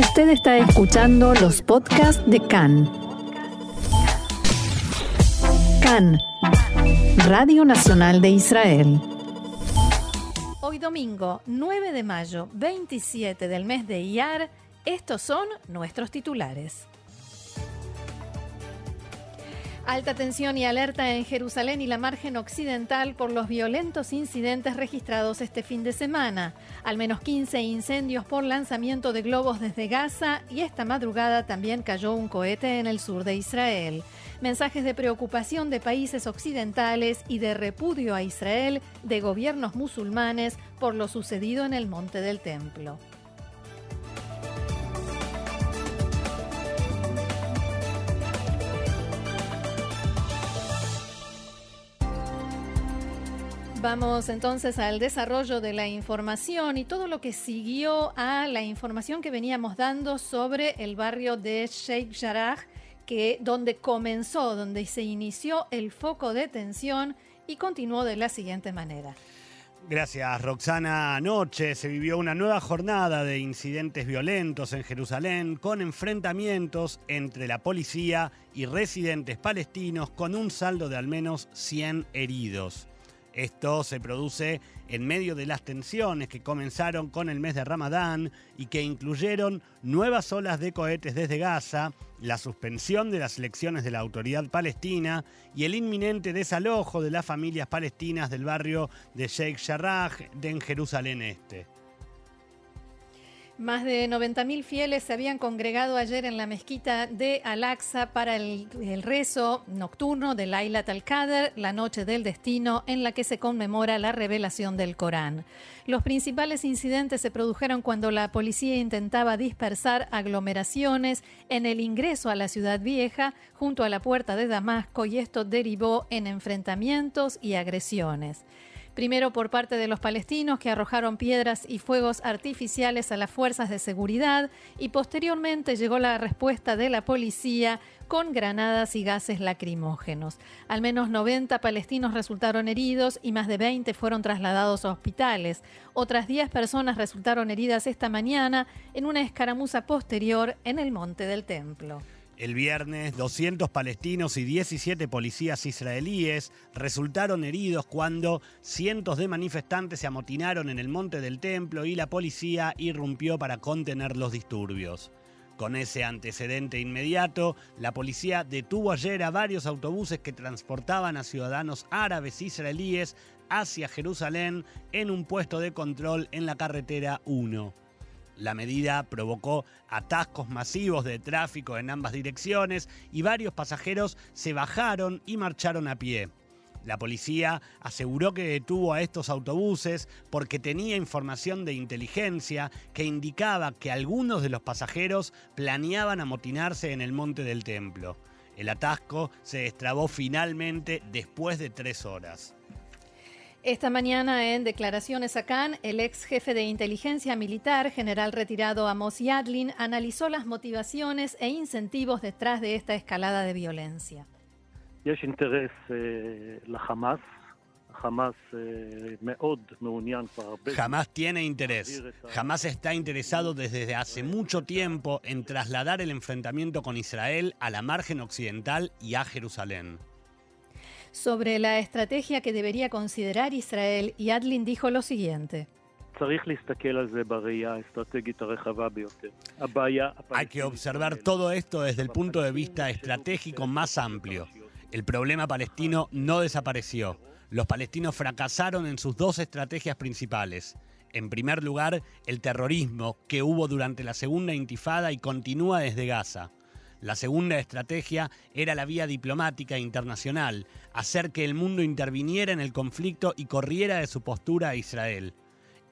Usted está escuchando los podcasts de CAN. CAN, Radio Nacional de Israel. Hoy domingo, 9 de mayo, 27 del mes de Iyar, estos son nuestros titulares. Alta tensión y alerta en Jerusalén y la margen occidental por los violentos incidentes registrados este fin de semana. Al menos 15 incendios por lanzamiento de globos desde Gaza y esta madrugada también cayó un cohete en el sur de Israel. Mensajes de preocupación de países occidentales y de repudio a Israel de gobiernos musulmanes por lo sucedido en el Monte del Templo. Vamos entonces al desarrollo de la información y todo lo que siguió a la información que veníamos dando sobre el barrio de Sheikh Jarrah, que donde comenzó, donde se inició el foco de tensión y continuó de la siguiente manera. Gracias, Roxana. Anoche se vivió una nueva jornada de incidentes violentos en Jerusalén con enfrentamientos entre la policía y residentes palestinos con un saldo de al menos 100 heridos. Esto se produce en medio de las tensiones que comenzaron con el mes de Ramadán y que incluyeron nuevas olas de cohetes desde Gaza, la suspensión de las elecciones de la autoridad palestina y el inminente desalojo de las familias palestinas del barrio de Sheikh Jarrah en Jerusalén Este. Más de 90.000 fieles se habían congregado ayer en la mezquita de Al-Aqsa para el, rezo nocturno de Laila al-Qadr, la noche del destino, en la que se conmemora la revelación del Corán. Los principales incidentes se produjeron cuando la policía intentaba dispersar aglomeraciones en el ingreso a la ciudad vieja junto a la puerta de Damasco y esto derivó en enfrentamientos y agresiones primero por parte de los palestinos que arrojaron piedras y fuegos artificiales a las fuerzas de seguridad y posteriormente llegó la respuesta de la policía con granadas y gases lacrimógenos. Al menos 90 palestinos resultaron heridos y más de 20 fueron trasladados a hospitales. Otras 10 personas resultaron heridas esta mañana en una escaramuza posterior en el Monte del Templo. El viernes, 200 palestinos y 17 policías israelíes resultaron heridos cuando cientos de manifestantes se amotinaron en el monte del templo y la policía irrumpió para contener los disturbios. Con ese antecedente inmediato, la policía detuvo ayer a varios autobuses que transportaban a ciudadanos árabes israelíes hacia Jerusalén en un puesto de control en la carretera 1. La medida provocó atascos masivos de tráfico en ambas direcciones y varios pasajeros se bajaron y marcharon a pie. La policía aseguró que detuvo a estos autobuses porque tenía información de inteligencia que indicaba que algunos de los pasajeros planeaban amotinarse en el monte del templo. El atasco se destrabó finalmente después de tres horas. Esta mañana, en declaraciones a Cannes, el ex jefe de inteligencia militar, general retirado Amos Yadlin, analizó las motivaciones e incentivos detrás de esta escalada de violencia. Jamás tiene interés. Jamás está interesado desde hace mucho tiempo en trasladar el enfrentamiento con Israel a la margen occidental y a Jerusalén sobre la estrategia que debería considerar Israel y Adlin dijo lo siguiente. Hay que observar todo esto desde el punto de vista estratégico más amplio. El problema palestino no desapareció. Los palestinos fracasaron en sus dos estrategias principales. En primer lugar, el terrorismo que hubo durante la segunda intifada y continúa desde Gaza. La segunda estrategia era la vía diplomática internacional, hacer que el mundo interviniera en el conflicto y corriera de su postura a Israel.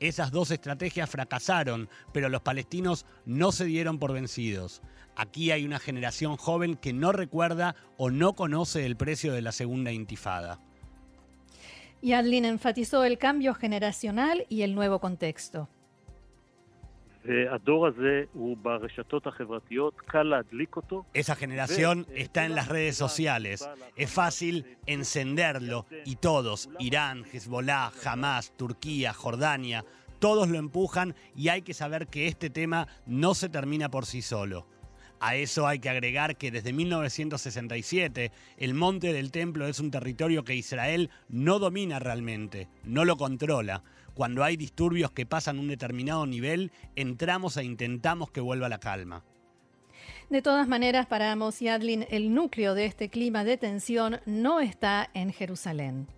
Esas dos estrategias fracasaron, pero los palestinos no se dieron por vencidos. Aquí hay una generación joven que no recuerda o no conoce el precio de la segunda intifada. Y Adlin enfatizó el cambio generacional y el nuevo contexto. Esa generación está en las redes sociales. Es fácil encenderlo y todos, Irán, Hezbollah, Hamas, Turquía, Jordania, todos lo empujan y hay que saber que este tema no se termina por sí solo. A eso hay que agregar que desde 1967 el monte del templo es un territorio que Israel no domina realmente, no lo controla. Cuando hay disturbios que pasan un determinado nivel, entramos e intentamos que vuelva la calma. De todas maneras, para Amos Yadlin, el núcleo de este clima de tensión no está en Jerusalén.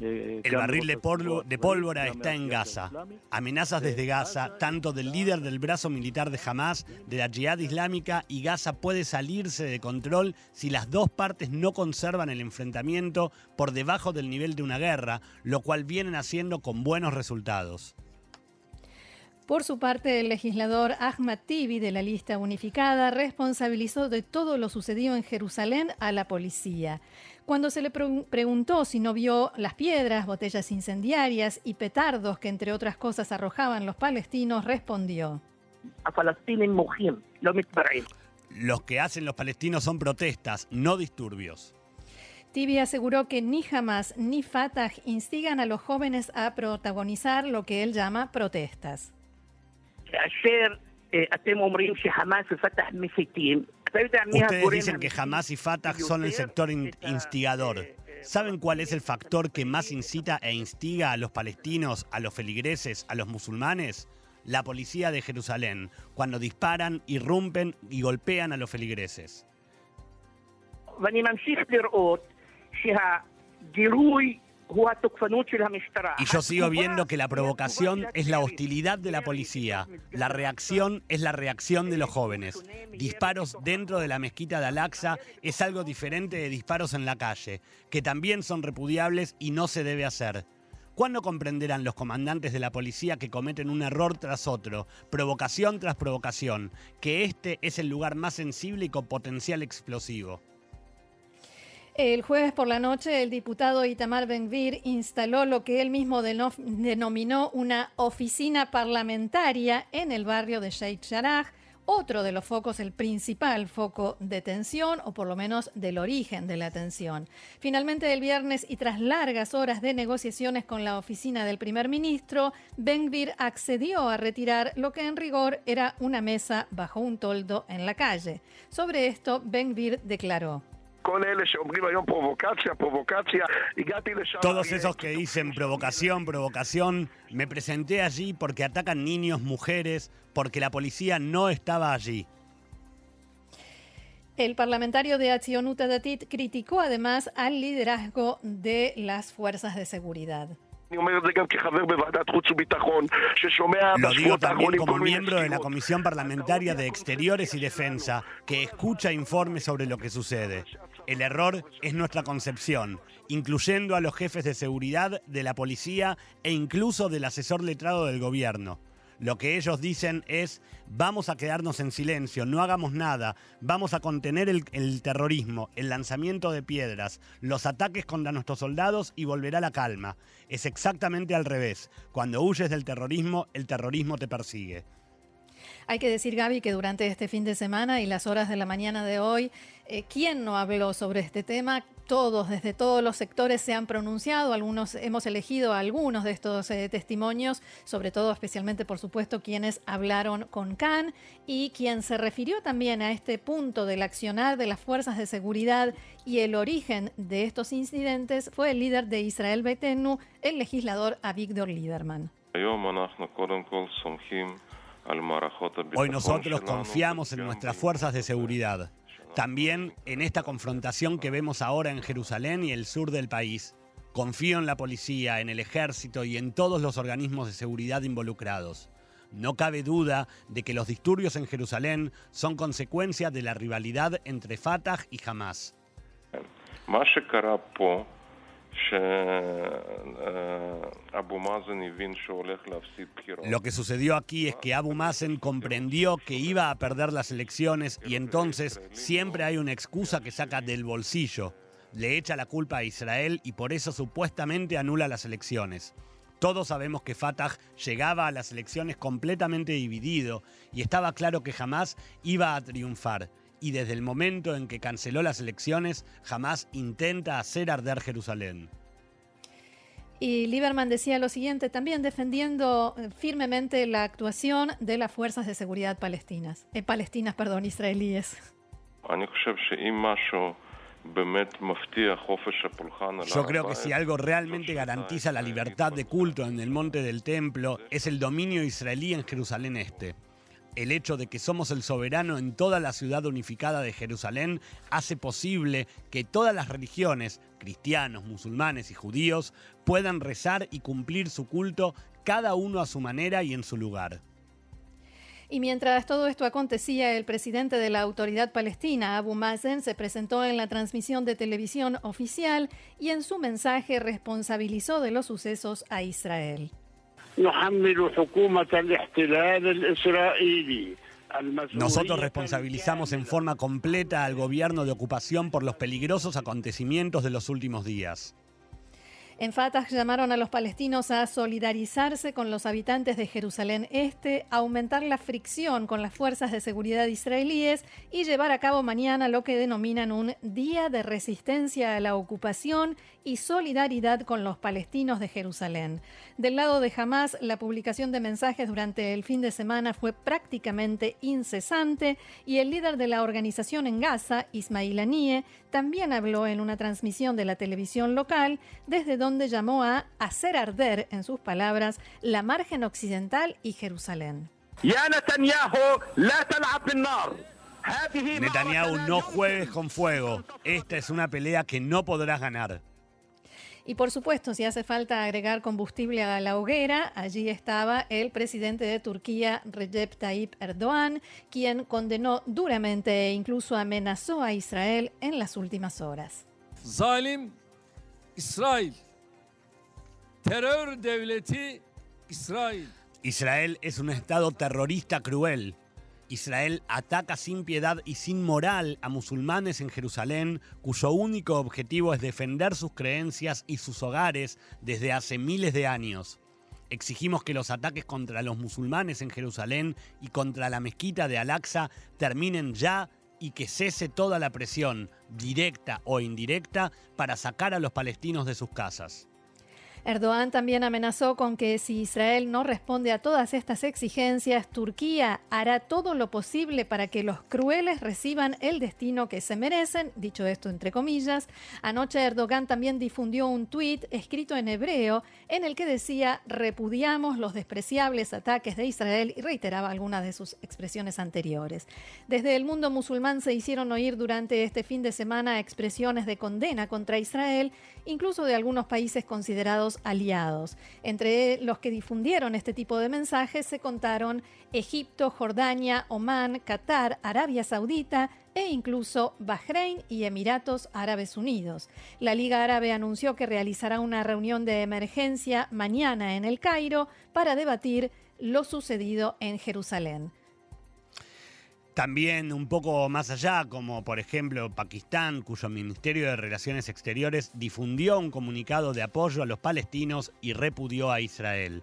El barril de, pólvora está en Gaza. Amenazas desde Gaza, tanto del líder del brazo militar de Hamas, de la Jihad Islámica, y Gaza puede salirse de control si las dos partes no conservan el enfrentamiento por debajo del nivel de una guerra, lo cual vienen haciendo con buenos resultados. Por su parte, el legislador Ahmad Tibi de la lista unificada responsabilizó de todo lo sucedido en Jerusalén a la policía. Cuando se le preguntó si no vio las piedras, botellas incendiarias y petardos que entre otras cosas arrojaban los palestinos, respondió. Los que hacen los palestinos son protestas, no disturbios. Tibi aseguró que ni Hamas ni Fatah instigan a los jóvenes a protagonizar lo que él llama protestas. Ustedes dicen que Hamas y Fatah son el sector instigador. ¿Saben cuál es el factor que más incita e instiga a los palestinos, a los feligreses, a los musulmanes? La policía de Jerusalén, cuando disparan, irrumpen y golpean a los feligreses. Y yo sigo viendo que la provocación es la hostilidad de la policía. La reacción es la reacción de los jóvenes. Disparos dentro de la mezquita de Al-Aqsa es algo diferente de disparos en la calle, que también son repudiables y no se debe hacer. ¿Cuándo comprenderán los comandantes de la policía que cometen un error tras otro, provocación tras provocación, que este es el lugar más sensible y con potencial explosivo? El jueves por la noche, el diputado Itamar Ben-Gvir instaló lo que él mismo denominó una oficina parlamentaria en el barrio de Sheikh Jarrah, otro de los focos, el principal foco de tensión, o por lo menos del origen de la tensión. Finalmente, el viernes, y tras largas horas de negociaciones con la oficina del primer ministro, Ben-Gvir accedió a retirar lo que en rigor era una mesa bajo un toldo en la calle. Sobre esto, Ben-Gvir declaró. Todos esos que dicen provocación, provocación, me presenté allí porque atacan niños, mujeres, porque la policía no estaba allí. El parlamentario de Acción Datit criticó además al liderazgo de las fuerzas de seguridad. Lo digo también como miembro de la Comisión Parlamentaria de Exteriores y Defensa, que escucha informes sobre lo que sucede. El error es nuestra concepción, incluyendo a los jefes de seguridad, de la policía e incluso del asesor letrado del gobierno. Lo que ellos dicen es, vamos a quedarnos en silencio, no hagamos nada, vamos a contener el, terrorismo, el lanzamiento de piedras, los ataques contra nuestros soldados y volverá la calma. Es exactamente al revés. Cuando huyes del terrorismo, el terrorismo te persigue. Hay que decir, Gaby, que durante este fin de semana y las horas de la mañana de hoy, eh, ¿quién no habló sobre este tema? Todos, desde todos los sectores se han pronunciado, algunos hemos elegido algunos de estos eh, testimonios, sobre todo especialmente, por supuesto, quienes hablaron con Khan y quien se refirió también a este punto del accionar de las fuerzas de seguridad y el origen de estos incidentes fue el líder de Israel Betenu, el legislador Avigdor Lieberman. Hoy nosotros confiamos en nuestras fuerzas de seguridad, también en esta confrontación que vemos ahora en Jerusalén y el sur del país. Confío en la policía, en el ejército y en todos los organismos de seguridad involucrados. No cabe duda de que los disturbios en Jerusalén son consecuencia de la rivalidad entre Fatah y Hamas. Lo que sucedió aquí es que Abu Mazen comprendió que iba a perder las elecciones y entonces siempre hay una excusa que saca del bolsillo. Le echa la culpa a Israel y por eso supuestamente anula las elecciones. Todos sabemos que Fatah llegaba a las elecciones completamente dividido y estaba claro que jamás iba a triunfar. Y desde el momento en que canceló las elecciones, jamás intenta hacer arder Jerusalén. Y Lieberman decía lo siguiente, también defendiendo eh, firmemente la actuación de las fuerzas de seguridad palestinas, eh, palestinas, perdón, israelíes. Yo creo que si algo realmente garantiza la libertad de culto en el monte del templo es el dominio israelí en Jerusalén Este. El hecho de que somos el soberano en toda la ciudad unificada de Jerusalén hace posible que todas las religiones, cristianos, musulmanes y judíos, puedan rezar y cumplir su culto cada uno a su manera y en su lugar. Y mientras todo esto acontecía, el presidente de la autoridad palestina, Abu Mazen, se presentó en la transmisión de televisión oficial y en su mensaje responsabilizó de los sucesos a Israel. Nosotros responsabilizamos en forma completa al gobierno de ocupación por los peligrosos acontecimientos de los últimos días. En Fatah llamaron a los palestinos a solidarizarse con los habitantes de Jerusalén Este, aumentar la fricción con las fuerzas de seguridad israelíes y llevar a cabo mañana lo que denominan un Día de Resistencia a la Ocupación y Solidaridad con los palestinos de Jerusalén. Del lado de Hamas, la publicación de mensajes durante el fin de semana fue prácticamente incesante y el líder de la organización en Gaza, Ismail Anie, también habló en una transmisión de la televisión local desde donde llamó a hacer arder, en sus palabras, la margen occidental y Jerusalén. Netanyahu, no juegues con fuego. Esta es una pelea que no podrás ganar. Y por supuesto, si hace falta agregar combustible a la hoguera, allí estaba el presidente de Turquía, Recep Tayyip Erdogan, quien condenó duramente e incluso amenazó a Israel en las últimas horas. Zalim Israel Israel es un estado terrorista cruel. Israel ataca sin piedad y sin moral a musulmanes en Jerusalén, cuyo único objetivo es defender sus creencias y sus hogares desde hace miles de años. Exigimos que los ataques contra los musulmanes en Jerusalén y contra la mezquita de Al-Aqsa terminen ya y que cese toda la presión, directa o indirecta, para sacar a los palestinos de sus casas. Erdogan también amenazó con que si Israel no responde a todas estas exigencias, Turquía hará todo lo posible para que los crueles reciban el destino que se merecen, dicho esto entre comillas. Anoche Erdogan también difundió un tuit escrito en hebreo en el que decía repudiamos los despreciables ataques de Israel y reiteraba algunas de sus expresiones anteriores. Desde el mundo musulmán se hicieron oír durante este fin de semana expresiones de condena contra Israel, incluso de algunos países considerados aliados. Entre los que difundieron este tipo de mensajes se contaron Egipto, Jordania, Omán, Qatar, Arabia Saudita e incluso Bahrein y Emiratos Árabes Unidos. La Liga Árabe anunció que realizará una reunión de emergencia mañana en el Cairo para debatir lo sucedido en Jerusalén. También un poco más allá, como por ejemplo Pakistán, cuyo Ministerio de Relaciones Exteriores difundió un comunicado de apoyo a los palestinos y repudió a Israel.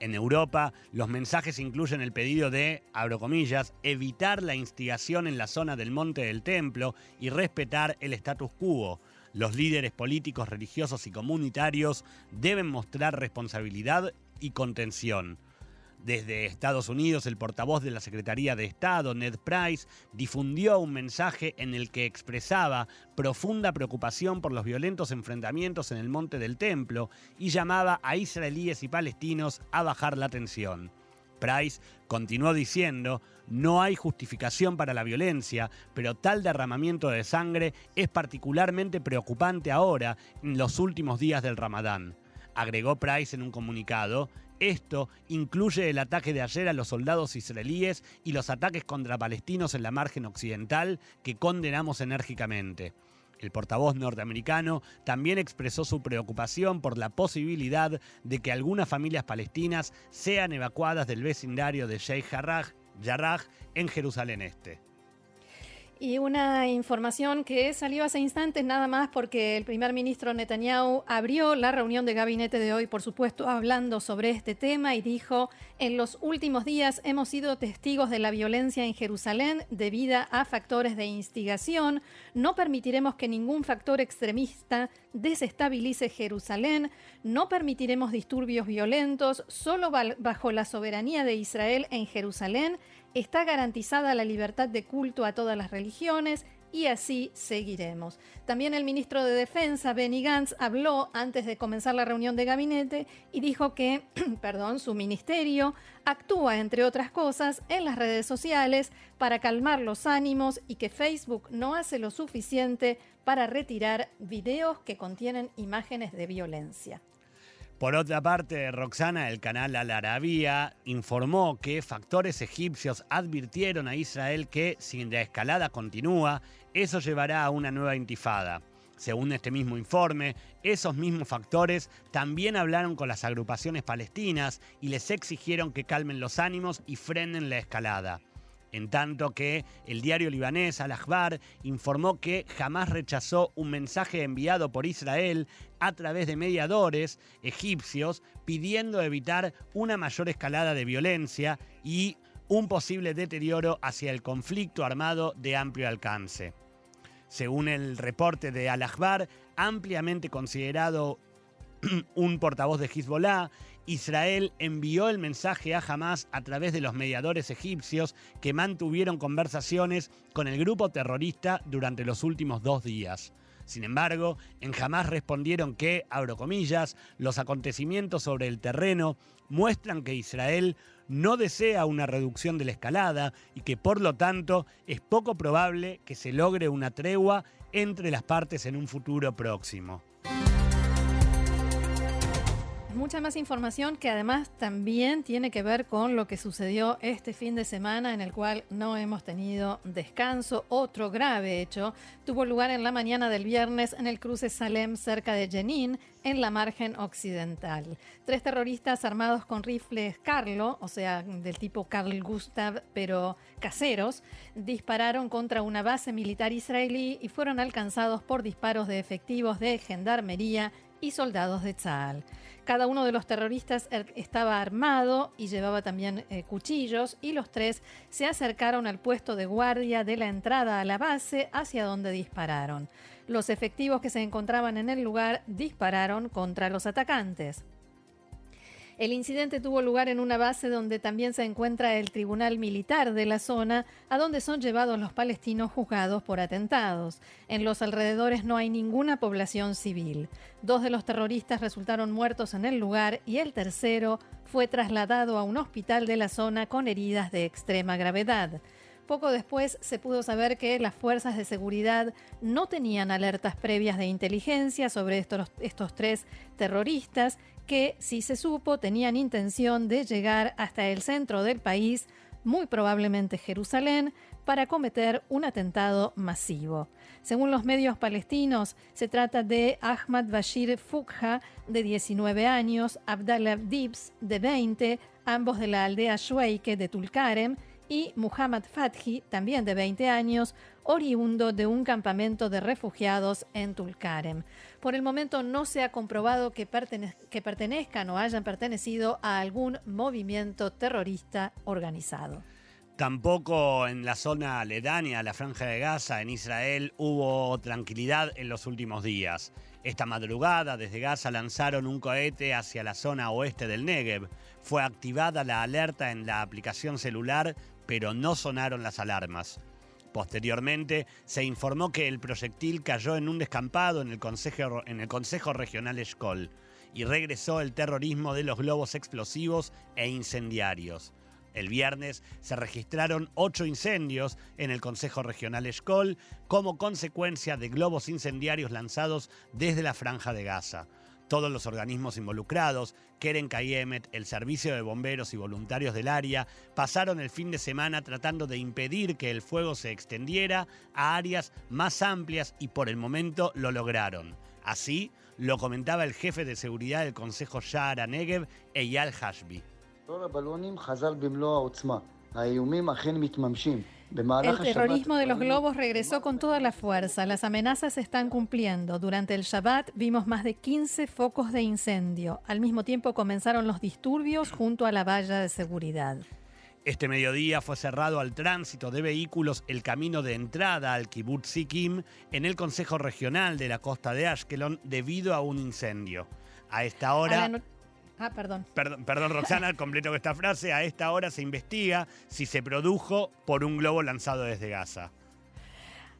En Europa, los mensajes incluyen el pedido de, abro comillas, evitar la instigación en la zona del Monte del Templo y respetar el status quo. Los líderes políticos, religiosos y comunitarios deben mostrar responsabilidad y contención. Desde Estados Unidos, el portavoz de la Secretaría de Estado, Ned Price, difundió un mensaje en el que expresaba profunda preocupación por los violentos enfrentamientos en el Monte del Templo y llamaba a israelíes y palestinos a bajar la tensión. Price continuó diciendo, no hay justificación para la violencia, pero tal derramamiento de sangre es particularmente preocupante ahora, en los últimos días del Ramadán. Agregó Price en un comunicado, esto incluye el ataque de ayer a los soldados israelíes y los ataques contra palestinos en la margen occidental que condenamos enérgicamente. El portavoz norteamericano también expresó su preocupación por la posibilidad de que algunas familias palestinas sean evacuadas del vecindario de Sheikh Jarrah en Jerusalén Este. Y una información que salió hace instantes nada más porque el primer ministro Netanyahu abrió la reunión de gabinete de hoy, por supuesto, hablando sobre este tema y dijo, en los últimos días hemos sido testigos de la violencia en Jerusalén debida a factores de instigación. No permitiremos que ningún factor extremista desestabilice Jerusalén, no permitiremos disturbios violentos, solo bajo la soberanía de Israel en Jerusalén está garantizada la libertad de culto a todas las religiones y así seguiremos. También el ministro de Defensa, Benny Gantz, habló antes de comenzar la reunión de gabinete y dijo que, perdón, su ministerio actúa, entre otras cosas, en las redes sociales para calmar los ánimos y que Facebook no hace lo suficiente para retirar videos que contienen imágenes de violencia. Por otra parte, Roxana, el canal Al Arabia, informó que factores egipcios advirtieron a Israel que si la escalada continúa, eso llevará a una nueva intifada. Según este mismo informe, esos mismos factores también hablaron con las agrupaciones palestinas y les exigieron que calmen los ánimos y frenen la escalada en tanto que el diario libanés Al-Akhbar informó que jamás rechazó un mensaje enviado por Israel a través de mediadores egipcios pidiendo evitar una mayor escalada de violencia y un posible deterioro hacia el conflicto armado de amplio alcance. Según el reporte de Al-Akhbar, ampliamente considerado un portavoz de Hezbollah, Israel envió el mensaje a Hamas a través de los mediadores egipcios que mantuvieron conversaciones con el grupo terrorista durante los últimos dos días. Sin embargo, en Hamas respondieron que, abro comillas, los acontecimientos sobre el terreno muestran que Israel no desea una reducción de la escalada y que por lo tanto es poco probable que se logre una tregua entre las partes en un futuro próximo mucha más información que además también tiene que ver con lo que sucedió este fin de semana en el cual no hemos tenido descanso. Otro grave hecho tuvo lugar en la mañana del viernes en el cruce Salem cerca de Jenin, en la margen occidental. Tres terroristas armados con rifles Carlo, o sea, del tipo Carl Gustav, pero caseros, dispararon contra una base militar israelí y fueron alcanzados por disparos de efectivos de gendarmería y soldados de Tzal. Cada uno de los terroristas er, estaba armado y llevaba también eh, cuchillos y los tres se acercaron al puesto de guardia de la entrada a la base hacia donde dispararon. Los efectivos que se encontraban en el lugar dispararon contra los atacantes. El incidente tuvo lugar en una base donde también se encuentra el tribunal militar de la zona, a donde son llevados los palestinos juzgados por atentados. En los alrededores no hay ninguna población civil. Dos de los terroristas resultaron muertos en el lugar y el tercero fue trasladado a un hospital de la zona con heridas de extrema gravedad. Poco después se pudo saber que las fuerzas de seguridad no tenían alertas previas de inteligencia sobre estos, estos tres terroristas que, si se supo, tenían intención de llegar hasta el centro del país, muy probablemente Jerusalén, para cometer un atentado masivo. Según los medios palestinos, se trata de Ahmad Bashir Fukha, de 19 años, Abdallah Dibs, de 20, ambos de la aldea Shueike de Tulkarem, y Muhammad Fathi, también de 20 años, oriundo de un campamento de refugiados en Tulkarem. Por el momento no se ha comprobado que, que pertenezcan o hayan pertenecido a algún movimiento terrorista organizado. Tampoco en la zona aledaña la Franja de Gaza, en Israel, hubo tranquilidad en los últimos días. Esta madrugada, desde Gaza lanzaron un cohete hacia la zona oeste del Negev. Fue activada la alerta en la aplicación celular pero no sonaron las alarmas. Posteriormente, se informó que el proyectil cayó en un descampado en el Consejo, en el consejo Regional Escol y regresó el terrorismo de los globos explosivos e incendiarios. El viernes se registraron ocho incendios en el Consejo Regional Escol como consecuencia de globos incendiarios lanzados desde la Franja de Gaza. Todos los organismos involucrados, Keren Kayemet, el Servicio de Bomberos y voluntarios del área, pasaron el fin de semana tratando de impedir que el fuego se extendiera a áreas más amplias y por el momento lo lograron. Así lo comentaba el jefe de seguridad del Consejo Shara Negev, Eyal Hashbi. El terrorismo de los globos regresó con toda la fuerza. Las amenazas se están cumpliendo. Durante el Shabbat vimos más de 15 focos de incendio. Al mismo tiempo comenzaron los disturbios junto a la valla de seguridad. Este mediodía fue cerrado al tránsito de vehículos el camino de entrada al Kibbutz Sikim en el Consejo Regional de la costa de Ashkelon debido a un incendio. A esta hora... Ah, perdón. Perdón, perdón Roxana, completo esta frase. A esta hora se investiga si se produjo por un globo lanzado desde Gaza.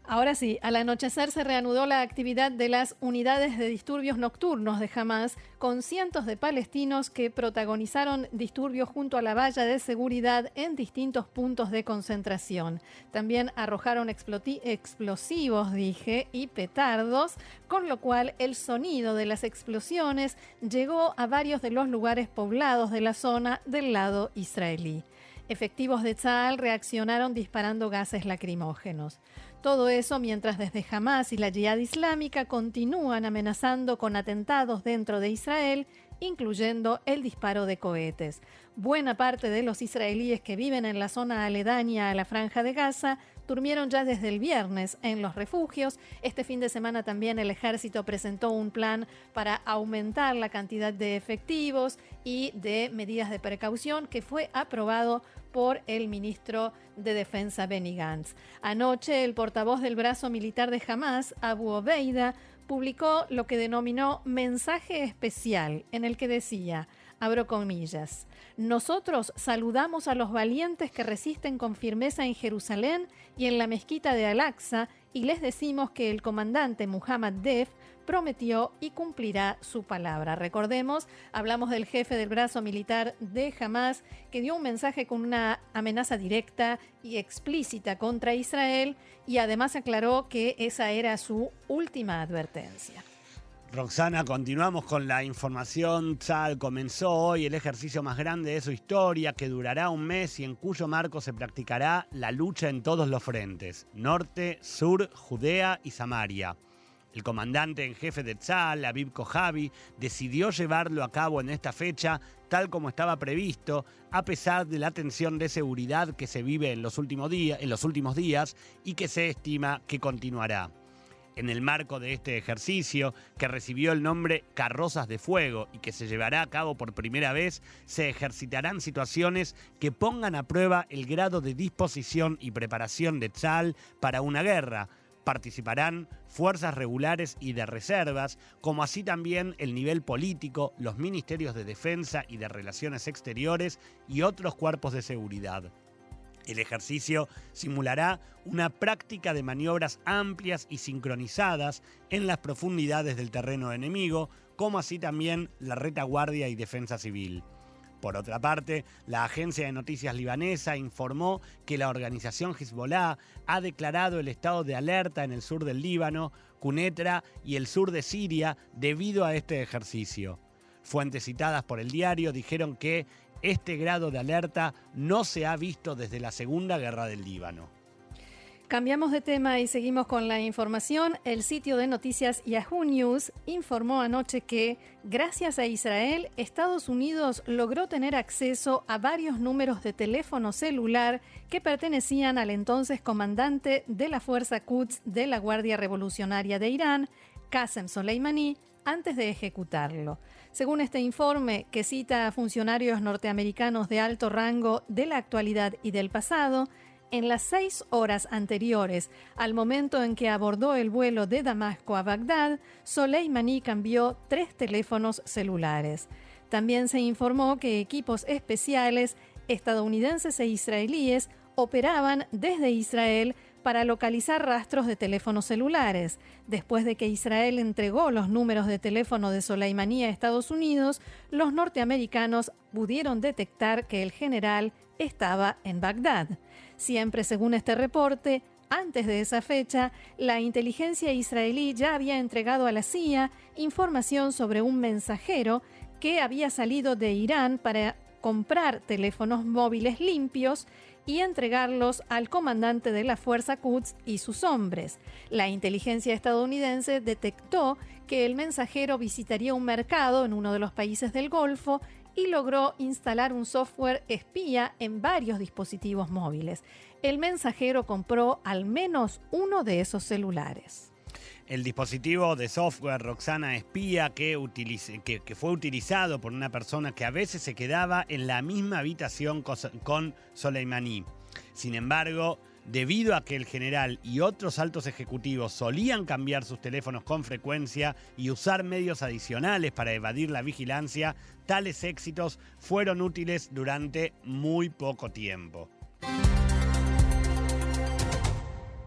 Ahora sí, al anochecer se reanudó la actividad de las unidades de disturbios nocturnos de Hamas, con cientos de palestinos que protagonizaron disturbios junto a la valla de seguridad en distintos puntos de concentración. También arrojaron explosivos, dije, y petardos, con lo cual el sonido de las explosiones llegó a varios de los lugares poblados de la zona del lado israelí. Efectivos de Tzal reaccionaron disparando gases lacrimógenos. Todo eso mientras desde Hamas y la Yihad Islámica continúan amenazando con atentados dentro de Israel, incluyendo el disparo de cohetes. Buena parte de los israelíes que viven en la zona aledaña a la franja de Gaza durmieron ya desde el viernes en los refugios. Este fin de semana también el ejército presentó un plan para aumentar la cantidad de efectivos y de medidas de precaución que fue aprobado por el ministro de Defensa Benny Gantz. Anoche, el portavoz del brazo militar de Hamas, Abu Obeida, publicó lo que denominó mensaje especial, en el que decía, abro comillas, nosotros saludamos a los valientes que resisten con firmeza en Jerusalén y en la mezquita de Al-Aqsa y les decimos que el comandante Muhammad Def prometió y cumplirá su palabra. Recordemos, hablamos del jefe del brazo militar de Hamas, que dio un mensaje con una amenaza directa y explícita contra Israel y además aclaró que esa era su última advertencia. Roxana, continuamos con la información. Tzal comenzó hoy el ejercicio más grande de su historia, que durará un mes y en cuyo marco se practicará la lucha en todos los frentes, norte, sur, Judea y Samaria. El comandante en jefe de Tzal, Aviv Kojavi, decidió llevarlo a cabo en esta fecha tal como estaba previsto, a pesar de la tensión de seguridad que se vive en los últimos días, en los últimos días y que se estima que continuará en el marco de este ejercicio, que recibió el nombre Carrozas de Fuego y que se llevará a cabo por primera vez, se ejercitarán situaciones que pongan a prueba el grado de disposición y preparación de Tzal para una guerra. Participarán fuerzas regulares y de reservas, como así también el nivel político, los ministerios de defensa y de relaciones exteriores y otros cuerpos de seguridad. El ejercicio simulará una práctica de maniobras amplias y sincronizadas en las profundidades del terreno enemigo, como así también la retaguardia y defensa civil. Por otra parte, la agencia de noticias libanesa informó que la organización Hezbollah ha declarado el estado de alerta en el sur del Líbano, Cunetra y el sur de Siria debido a este ejercicio. Fuentes citadas por el diario dijeron que este grado de alerta no se ha visto desde la Segunda Guerra del Líbano. Cambiamos de tema y seguimos con la información. El sitio de noticias Yahoo News informó anoche que, gracias a Israel, Estados Unidos logró tener acceso a varios números de teléfono celular que pertenecían al entonces comandante de la Fuerza Quds de la Guardia Revolucionaria de Irán, Qasem Soleimani, antes de ejecutarlo. Según este informe, que cita a funcionarios norteamericanos de alto rango de la actualidad y del pasado, en las seis horas anteriores al momento en que abordó el vuelo de Damasco a Bagdad, Soleimani cambió tres teléfonos celulares. También se informó que equipos especiales estadounidenses e israelíes operaban desde Israel para localizar rastros de teléfonos celulares. Después de que Israel entregó los números de teléfono de Soleimani a Estados Unidos, los norteamericanos pudieron detectar que el general estaba en Bagdad. Siempre según este reporte, antes de esa fecha, la inteligencia israelí ya había entregado a la CIA información sobre un mensajero que había salido de Irán para comprar teléfonos móviles limpios y entregarlos al comandante de la Fuerza Quds y sus hombres. La inteligencia estadounidense detectó que el mensajero visitaría un mercado en uno de los países del Golfo y logró instalar un software espía en varios dispositivos móviles. El mensajero compró al menos uno de esos celulares. El dispositivo de software Roxana Espía que, que- fue utilizado por una persona que a veces se quedaba en la misma habitación cos- con Soleimani. Sin embargo, debido a que el general y otros altos ejecutivos solían cambiar sus teléfonos con frecuencia y usar medios adicionales para evadir la vigilancia, tales éxitos fueron útiles durante muy poco tiempo.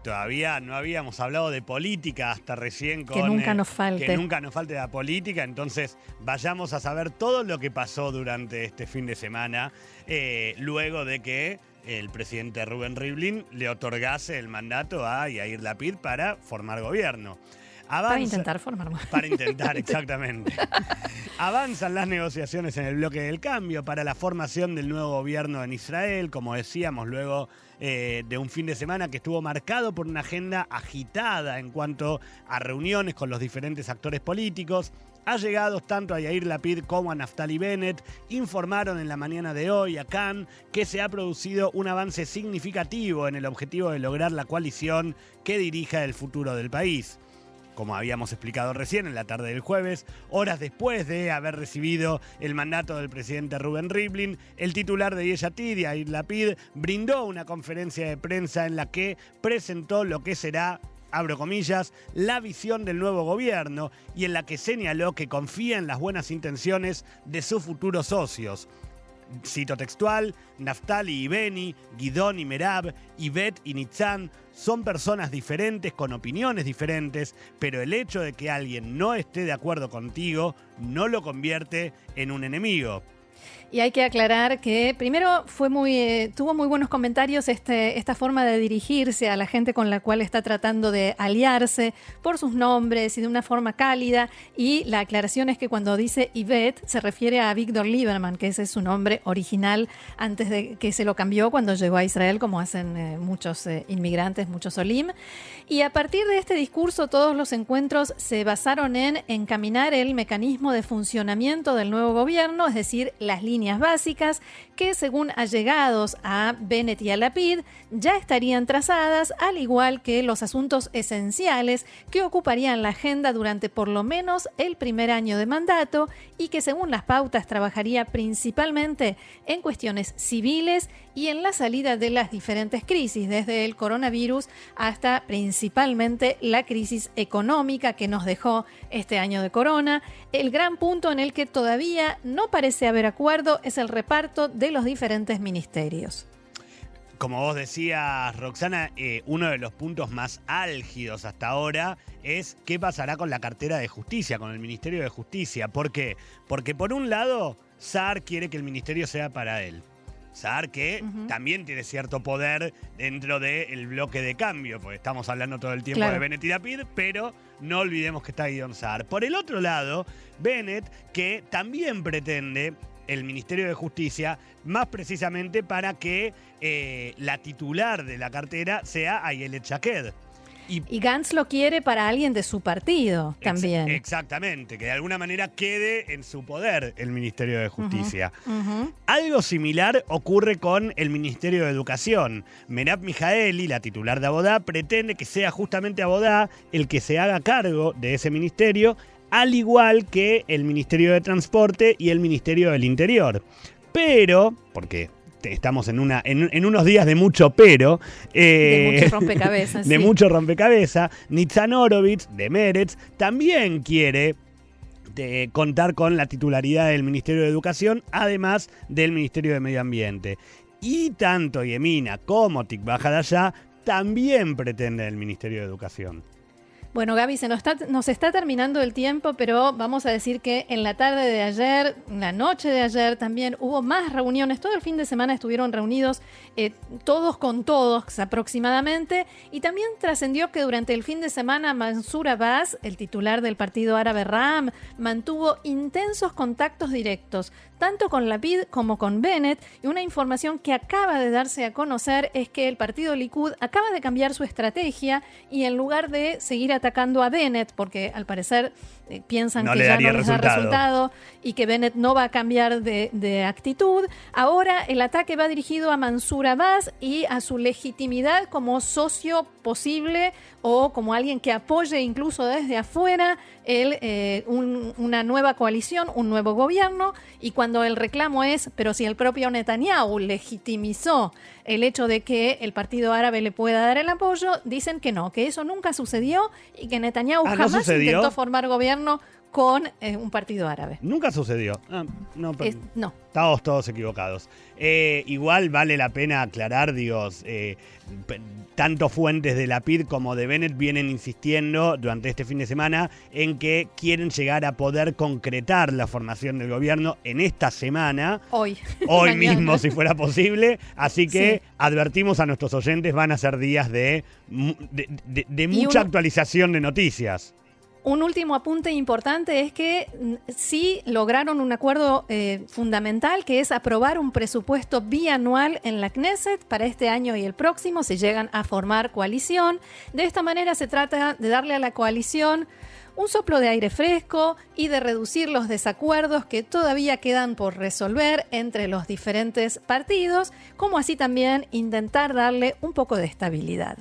Todavía no habíamos hablado de política hasta recién con... Que nunca eh, nos falte. Que nunca nos falte la política, entonces vayamos a saber todo lo que pasó durante este fin de semana, eh, luego de que el presidente Rubén Rivlin le otorgase el mandato a Yair Lapid para formar gobierno. Para intentar formar para intentar, exactamente. Avanzan las negociaciones en el bloque del cambio para la formación del nuevo gobierno en Israel, como decíamos, luego eh, de un fin de semana que estuvo marcado por una agenda agitada en cuanto a reuniones con los diferentes actores políticos. Allegados tanto a Yair Lapid como a Naftali Bennett informaron en la mañana de hoy a Cannes que se ha producido un avance significativo en el objetivo de lograr la coalición que dirija el futuro del país como habíamos explicado recién en la tarde del jueves, horas después de haber recibido el mandato del presidente Rubén Rivlin, el titular de Yeshatid, Yair Lapid, brindó una conferencia de prensa en la que presentó lo que será abro comillas, la visión del nuevo gobierno y en la que señaló que confía en las buenas intenciones de sus futuros socios. Cito textual, Naftali y Beni, Guidón y Merab, Ivette y Nitzan son personas diferentes con opiniones diferentes, pero el hecho de que alguien no esté de acuerdo contigo no lo convierte en un enemigo. Y hay que aclarar que primero fue muy, eh, tuvo muy buenos comentarios este, esta forma de dirigirse a la gente con la cual está tratando de aliarse por sus nombres y de una forma cálida. Y la aclaración es que cuando dice Yvette se refiere a Víctor Lieberman, que ese es su nombre original antes de que se lo cambió cuando llegó a Israel, como hacen eh, muchos eh, inmigrantes, muchos Olim. Y a partir de este discurso, todos los encuentros se basaron en encaminar el mecanismo de funcionamiento del nuevo gobierno, es decir, las líneas básicas que, según allegados a Bennett y a Lapid, ya estarían trazadas, al igual que los asuntos esenciales que ocuparían la agenda durante por lo menos el primer año de mandato y que, según las pautas, trabajaría principalmente en cuestiones civiles y en la salida de las diferentes crisis, desde el coronavirus hasta principalmente la crisis económica que nos dejó este año de corona. El gran punto en el que todavía no parece haber acuerdo es el reparto de los diferentes ministerios. Como vos decías, Roxana, eh, uno de los puntos más álgidos hasta ahora es qué pasará con la cartera de justicia, con el Ministerio de Justicia. ¿Por qué? Porque por un lado, Saar quiere que el ministerio sea para él. Saar que también tiene cierto poder dentro del bloque de cambio, porque estamos hablando todo el tiempo Claro. de Bennett y Lapid, pero no olvidemos que está Guion Saar. Por el otro lado, Bennett, que también pretende el Ministerio de Justicia, más precisamente para que eh, la titular de la cartera sea Ayelet Shaked. Y Y Gantz lo quiere para alguien de su partido Ex- también. exactamente, que de alguna manera quede en su poder el Ministerio de Justicia. Algo similar ocurre con el Ministerio de Educación. Merab Mijaeli, la titular de Abodá, pretende que sea justamente Abodá el que se haga cargo de ese ministerio, al igual que el Ministerio de Transporte y el Ministerio del Interior. Pero, porque estamos en, una, en, en unos días de mucho pero, De eh, muchos rompecabezas. de sí. mucho rompecabezas, Nitzan Horowitz de Meretz también quiere de contar con la titularidad del Ministerio de Educación, además del Ministerio de Medio Ambiente. Y tanto Yemina como Tikva Hadashah también pretenden el Ministerio de Educación. Bueno, Gaby, se nos está, nos está terminando el tiempo, pero vamos a decir que en la tarde de ayer, la noche de ayer también hubo más reuniones. Todo el fin de semana estuvieron reunidos eh, todos con todos aproximadamente. Y también trascendió que durante el fin de semana Mansur Abbas, el titular del partido árabe Ram, mantuvo intensos contactos directos, tanto con Lapid como con Bennett. Y una información que acaba de darse a conocer es que el partido Likud acaba de cambiar su estrategia y en lugar de seguir atacando a Bennett, porque al parecer eh, piensan No que ya no les da resultado. resultado y que Bennett no va a cambiar de, de actitud. Ahora el ataque va dirigido a Mansur Abbas y a su legitimidad como socio posible o como alguien que apoye incluso desde afuera el, eh, un- una nueva coalición, un nuevo gobierno. Y cuando el reclamo es, pero si el propio Netanyahu legitimizó el hecho de que el partido árabe le pueda dar el apoyo, dicen que no, que eso nunca sucedió y que Netanyahu Ah, ¿no jamás sucedió? intentó formar gobierno con eh, un partido árabe. Nunca sucedió. Ah, no, pero- Es- no. Estamos todos equivocados. Eh, igual vale la pena aclarar, digo, eh, tanto fuentes de la PID como de Bennett vienen insistiendo durante este fin de semana en que quieren llegar a poder concretar la formación del gobierno en esta semana. Hoy. Hoy mismo, si fuera posible. Así que Sí. advertimos a nuestros oyentes, van a ser días de, mu- de, de- de Y mucha uno- actualización de noticias. Un último apunte importante es que mm, sí lograron un acuerdo eh, fundamental, que es aprobar un presupuesto bianual en la Knesset para este año y el próximo, si llegan a formar coalición. De esta manera se trata de darle a la coalición un soplo de aire fresco y de reducir los desacuerdos que todavía quedan por resolver entre los diferentes partidos, como así también intentar darle un poco de estabilidad.